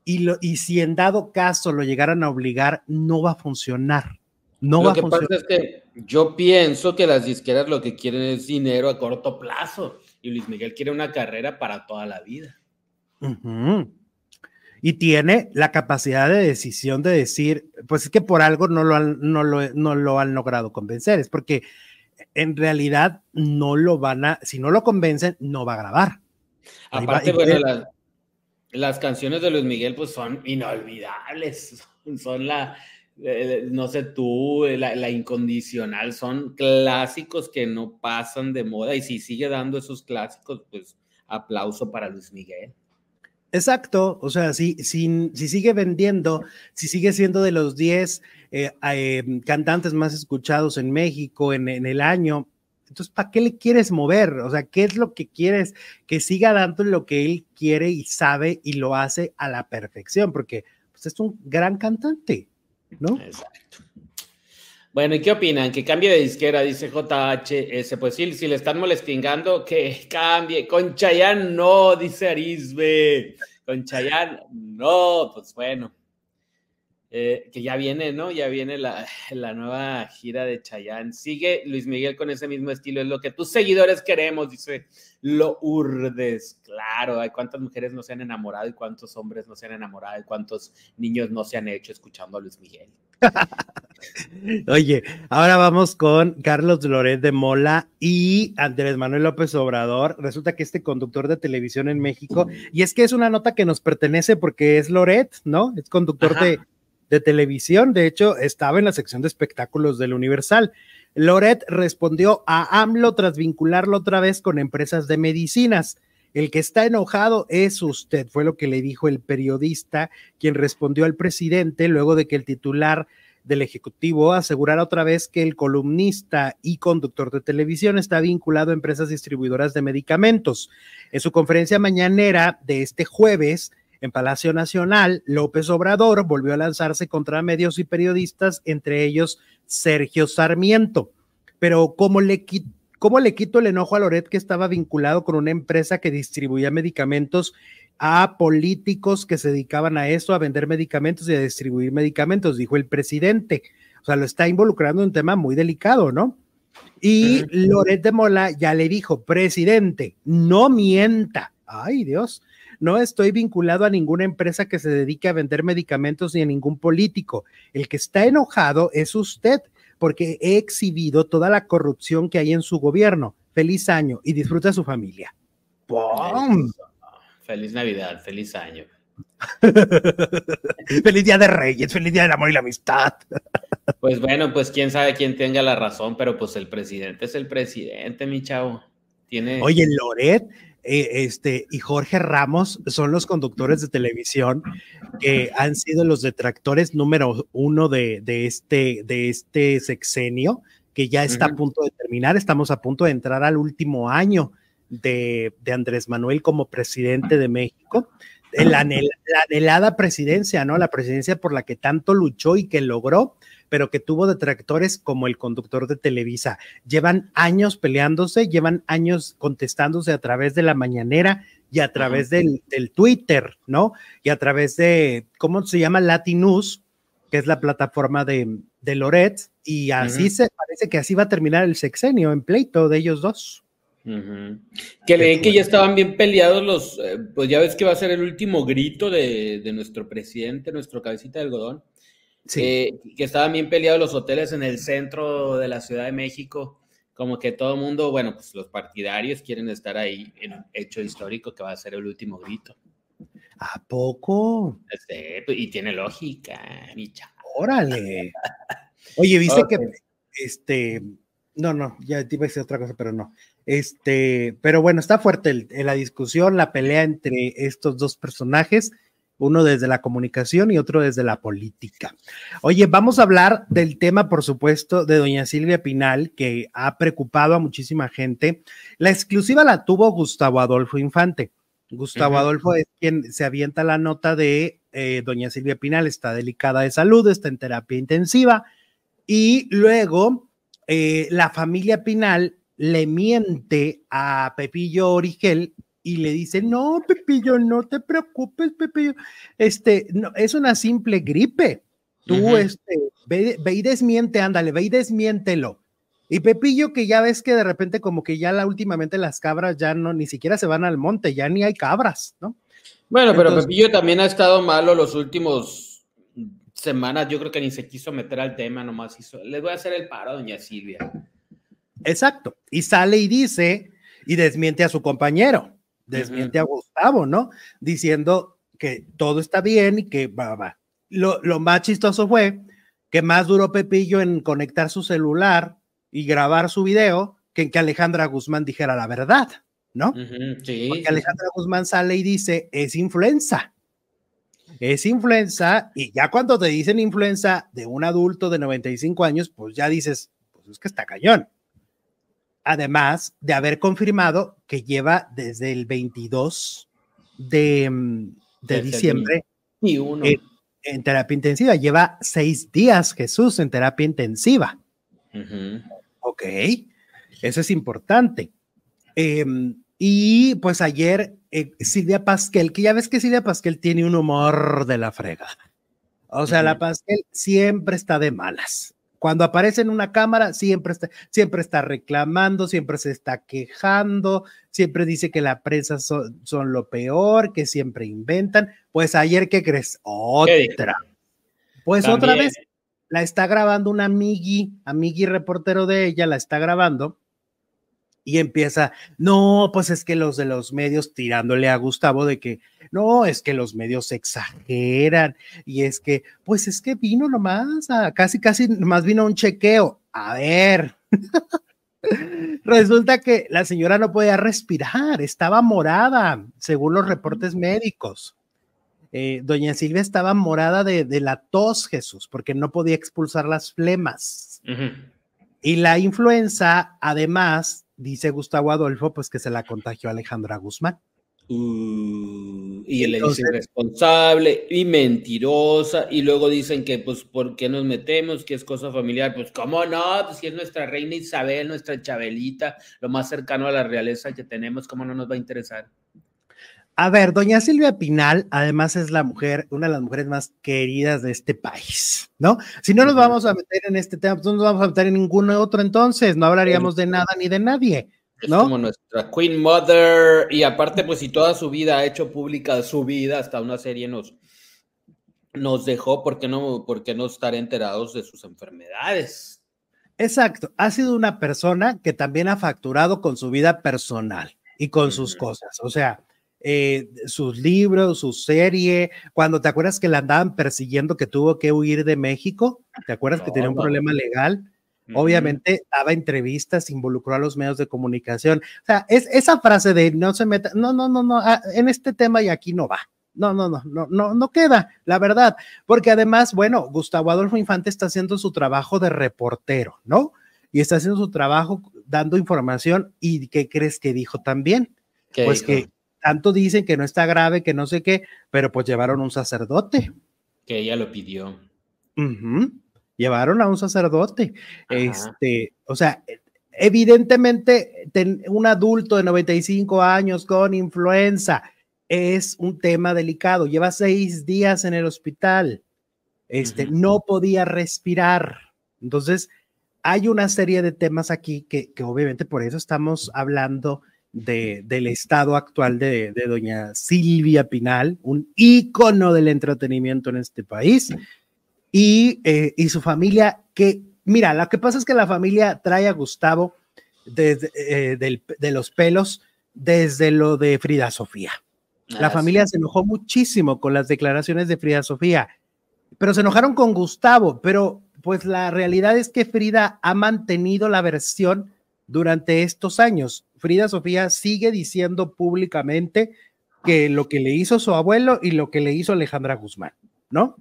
y, lo, y si en dado caso lo llegaran a obligar, no va a funcionar. No lo que pasa es que yo pienso que las disqueras lo que quieren es dinero a corto plazo y Luis Miguel quiere una carrera para toda la vida. Y tiene la capacidad de decisión de decir, pues es que por algo no lo han, no lo, no lo han logrado convencer, es porque en realidad no lo van a, si no lo convencen, no va a grabar. Aparte, bueno, las, canciones de Luis Miguel pues son inolvidables, *laughs* son la, no sé tú, la, la, incondicional, son clásicos que no pasan de moda y si sigue dando esos clásicos, pues aplauso para Luis Miguel. Exacto, o sea, si, si, si, sigue vendiendo, si sigue siendo de los 10 eh, em, cantantes más escuchados en México en, el año, entonces, ¿para qué le quieres mover? O sea, ¿qué es lo que quieres? Que siga dando lo que él quiere y sabe y lo hace a la perfección, porque pues, es un gran cantante, ¿no? Exacto. Bueno, ¿y qué opinan? Que cambie de disquera, dice JHS. Pues sí, si le están molestingando, que cambie. Con Chayanne no, dice Arisbe. Con Chayanne no, pues bueno. Eh, que ya viene, ¿no? Ya viene la, *laughs* la, nueva gira de Chayanne. Sigue Luis Miguel con ese mismo estilo, es lo que tus seguidores queremos, dice Lo Urdes. Claro, hay cuántas mujeres no se han enamorado y cuántos hombres no se han enamorado y cuántos niños no se han hecho escuchando a Luis Miguel. *laughs* Oye, ahora vamos con Carlos Loret de Mola y Andrés Manuel López Obrador. Resulta que este conductor de televisión en México, y es que es una nota que nos pertenece porque es Loret, ¿no? Es conductor de, de, televisión. De hecho, estaba en la sección de espectáculos del Universal. Loret respondió a AMLO tras vincularlo otra vez con empresas de medicinas. El que está enojado es usted, fue lo que le dijo el periodista, quien respondió al presidente luego de que el titular del Ejecutivo asegurara otra vez que el columnista y conductor de televisión está vinculado a empresas distribuidoras de medicamentos. En su conferencia mañanera de este jueves, en Palacio Nacional, López Obrador volvió a lanzarse contra medios y periodistas, entre ellos Sergio Sarmiento. Pero como le quitó ¿Cómo le quito el enojo a Loret que estaba vinculado con una empresa que distribuía medicamentos a políticos que se dedicaban a eso, a vender medicamentos y a distribuir medicamentos? Dijo el presidente. O sea, lo está involucrando en un tema muy delicado, ¿no? Y Loret de Mola ya le dijo, presidente, no mienta. Ay, Dios. No estoy vinculado a ninguna empresa que se dedique a vender medicamentos ni a ningún político. El que está enojado es usted, porque he exhibido toda la corrupción que hay en su gobierno. Feliz año y disfruta a su familia. ¡Pum! Feliz Navidad, feliz año. *laughs* feliz Día de Reyes, feliz Día del Amor y la Amistad. pues bueno, pues quién sabe quién tenga la razón, pero pues el presidente es el presidente, mi chavo. Tiene... Oye, Loret, eh, este, y Jorge Ramos son los conductores de televisión que han sido los detractores número uno de, este, de este sexenio, que ya está a punto de terminar. Estamos a punto de entrar al último año de, de Andrés Manuel como presidente de México. La, anhelada presidencia, ¿no? La presidencia por la que tanto luchó y que logró, pero que tuvo detractores como el conductor de Televisa. Llevan años peleándose, llevan años contestándose a través de la mañanera y a través del, Twitter, ¿no? Y a través de, ¿cómo se llama? Latinus, que es la plataforma de, de Loret, y así se parece que así va a terminar el sexenio en pleito de ellos dos. Que leen que ya estaban bien peleados los, eh, pues ya ves que va a ser el último grito de, nuestro presidente, nuestro cabecita de algodón. Sí. Eh, que estaban bien peleados los hoteles en el centro de la Ciudad de México. Como que todo el mundo, bueno, pues los partidarios quieren estar ahí en un hecho histórico que va a ser el último grito. ¿A poco? Este, pues, y tiene lógica, mi Órale. *laughs* Oye, viste que este, no, no, ya te iba a decir otra cosa, pero no. Este, pero bueno, está fuerte la discusión, la pelea entre estos dos personajes, uno desde la comunicación y otro desde la política. Oye, vamos a hablar del tema, por supuesto, de doña Silvia Pinal, que ha preocupado a muchísima gente. La exclusiva la tuvo Gustavo Adolfo Infante. Gustavo Adolfo es quien se avienta la nota de eh, doña Silvia Pinal, está delicada de salud, está en terapia intensiva, y luego eh, la familia Pinal le miente a Pepillo Origel y le dice, no, Pepillo, no te preocupes, Pepillo, este, no, es una simple gripe. Tú, este, ve, y desmiente, ándale, ve y desmiéntelo. Y Pepillo, que ya ves que de repente como que ya la últimamente las cabras ya no, ni siquiera se van al monte, ya ni hay cabras, ¿no? Bueno, pero Pepillo también ha estado malo los últimos semanas, yo creo que ni se quiso meter al tema, nomás hizo, les voy a hacer el paro, doña Silvia. Exacto. Y sale y dice y desmiente a su compañero, desmiente a Gustavo, ¿no? Diciendo que todo está bien y que va, va. Lo, lo más chistoso fue que más duró Pepillo en conectar su celular y grabar su video que en que Alejandra Guzmán dijera la verdad, ¿no? sí. Porque Alejandra Guzmán sale y dice, es influenza. Es influenza y ya cuando te dicen influenza de un adulto de 95 años, pues ya dices, pues es que está cañón además de haber confirmado que lleva desde el 22 de, mm, diciembre En, terapia intensiva. Lleva seis días Jesús en terapia intensiva. Ok, eso es importante. Em, y pues ayer eh, Silvia Pasquel, que ya ves que Silvia Pasquel tiene un humor de la frega. O sea, la Pasquel siempre está de malas. Cuando aparece en una cámara, siempre está, siempre está reclamando, siempre se está quejando, siempre dice que la prensa son, lo peor, que siempre inventan. Pues ayer, ¿qué crees? Otra. Pues otra vez la está grabando un amigui, amigui reportero de ella, la está grabando y empieza, no, pues es que los de los medios tirándole a Gustavo de que, no, es que los medios exageran y es que, pues es que vino nomás, a, casi, casi nomás vino un chequeo. A ver, *laughs* resulta que la señora no podía respirar, estaba morada, según los reportes médicos. Eh, doña Silvia estaba morada de, la tos, Jesús, porque no podía expulsar las flemas. Y la influenza, además, dice Gustavo Adolfo, pues que se la contagió Alejandra Guzmán. Uh, y él le dice irresponsable y mentirosa, y luego dicen que, pues, ¿por qué nos metemos? Que es cosa familiar. Pues, ¿cómo no? Pues, si es nuestra reina Isabel, nuestra Chabelita, lo más cercano a la realeza que tenemos, ¿cómo no nos va a interesar? A ver, doña Silvia Pinal, además es la mujer, una de las mujeres más queridas de este país, ¿no? Si no nos vamos a meter en este tema, pues no nos vamos a meter en ningún otro entonces, no hablaríamos de nada ni de nadie. ¿no? Es como nuestra Queen Mother, y aparte, pues, si toda su vida ha hecho pública su vida, hasta una serie nos, nos dejó, ¿por qué no, por qué no estar enterados de sus enfermedades? Exacto, ha sido una persona que también ha facturado con su vida personal y con sus cosas, o sea, eh, sus libros, su serie, cuando te acuerdas que la andaban persiguiendo, que tuvo que huir de México, ¿te acuerdas que tenía un problema legal? Obviamente daba entrevistas, involucró a los medios de comunicación. O sea, es esa frase de no se meta, no, no, no, no, ah, en este tema y aquí no va. No, no, no, no, no, no queda, la verdad, porque además, bueno, Gustavo Adolfo Infante está haciendo su trabajo de reportero, ¿no? Y está haciendo su trabajo dando información y ¿qué crees que dijo también? Pues que tanto dicen que no está grave, que no sé qué, pero pues llevaron un sacerdote. Que ella lo pidió. Llevaron a un sacerdote. Este, o sea, evidentemente un adulto de 95 años con influenza es un tema delicado. Lleva seis días en el hospital. Este, no podía respirar. Entonces, hay una serie de temas aquí que, que obviamente por eso estamos hablando del estado actual de, doña Silvia Pinal, un ícono del entretenimiento en este país, y, eh, y, su familia, que, mira, lo que pasa es que la familia trae a Gustavo desde, eh, de los pelos desde lo de Frida Sofía. La familia se enojó muchísimo con las declaraciones de Frida Sofía, pero se enojaron con Gustavo, pero pues la realidad es que Frida ha mantenido la versión durante estos años. Frida Sofía sigue diciendo públicamente que lo que le hizo su abuelo y lo que le hizo Alejandra Guzmán, ¿no?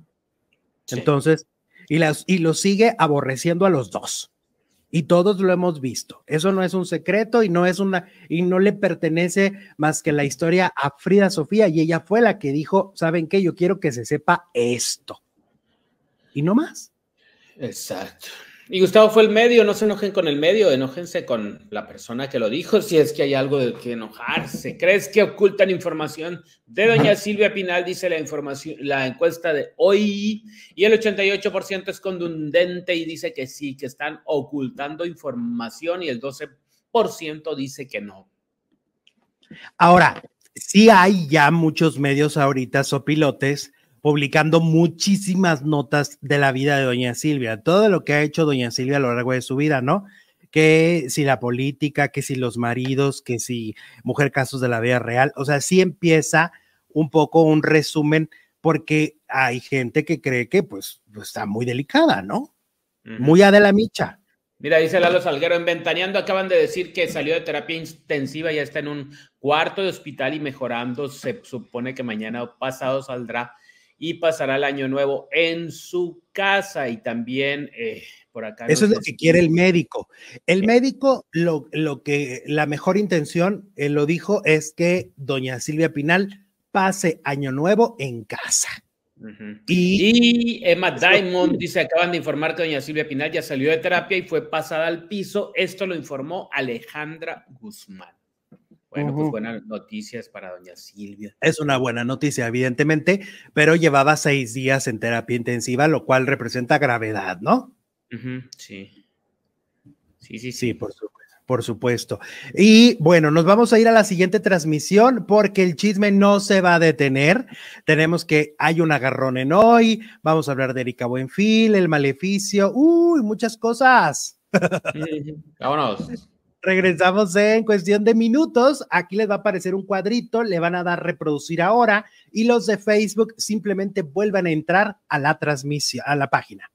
Entonces, y, las, y lo sigue aborreciendo a los dos. Y todos lo hemos visto. Eso no es un secreto y no es una, y no le pertenece más que la historia a Frida Sofía. Y ella fue la que dijo, ¿saben qué? Yo quiero que se sepa esto. Y no más. Exacto. Y Gustavo fue el medio, no se enojen con el medio, enójense con la persona que lo dijo, si es que hay algo de que enojarse. ¿Crees que ocultan información? De doña *laughs* Silvia Pinal dice la información, la encuesta de hoy, y el 88% es contundente y dice que sí, que están ocultando información y el 12% dice que no. Ahora, sí hay ya muchos medios ahorita sopilotes publicando muchísimas notas de la vida de doña Silvia, todo lo que ha hecho doña Silvia a lo largo de su vida, ¿no? Que si la política, que si los maridos, que si mujer casos de la vida real, o sea, sí empieza un poco un resumen porque hay gente que cree que pues, pues está muy delicada, ¿no? Muy a de la micha. Mira, dice Lalo Salguero, en Ventaneando acaban de decir que salió de terapia intensiva, ya está en un cuarto de hospital y mejorando. Se supone que mañana o pasado saldrá y pasará el año nuevo en su casa y también eh, por acá. Eso es lo que quiere el médico. El eh. médico, lo, lo, que la mejor intención, él lo dijo, es que doña Silvia Pinal pase año nuevo en casa. y, y, Emma Diamond dice, acaban de informar que doña Silvia Pinal ya salió de terapia y fue pasada al piso. Esto lo informó Alejandra Guzmán. Bueno, pues buenas noticias para doña Silvia. Es una buena noticia, evidentemente, pero llevaba seis días en terapia intensiva, lo cual representa gravedad, ¿no? sí. Sí, sí, sí. por supuesto. Por supuesto. Y bueno, nos vamos a ir a la siguiente transmisión porque el chisme no se va a detener. Tenemos que hay un agarrón en hoy. Vamos a hablar de Erika Buenfil, el maleficio. Uy, muchas cosas. Vámonos. Regresamos en cuestión de minutos. Aquí les va a aparecer un cuadrito, le van a dar reproducir ahora y los de Facebook simplemente vuelvan a entrar a la transmisión, a la página.